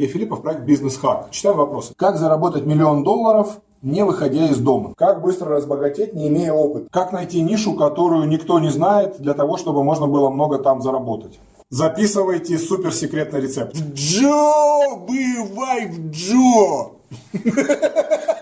Сергей Филиппов, проект «Бизнес Хак». Читаем вопросы. Как заработать миллион долларов, не выходя из дома? Как быстро разбогатеть, не имея опыта? Как найти нишу, которую никто не знает, для того, чтобы можно было много там заработать? Записывайте суперсекретный рецепт. Джо, бывай в Джо!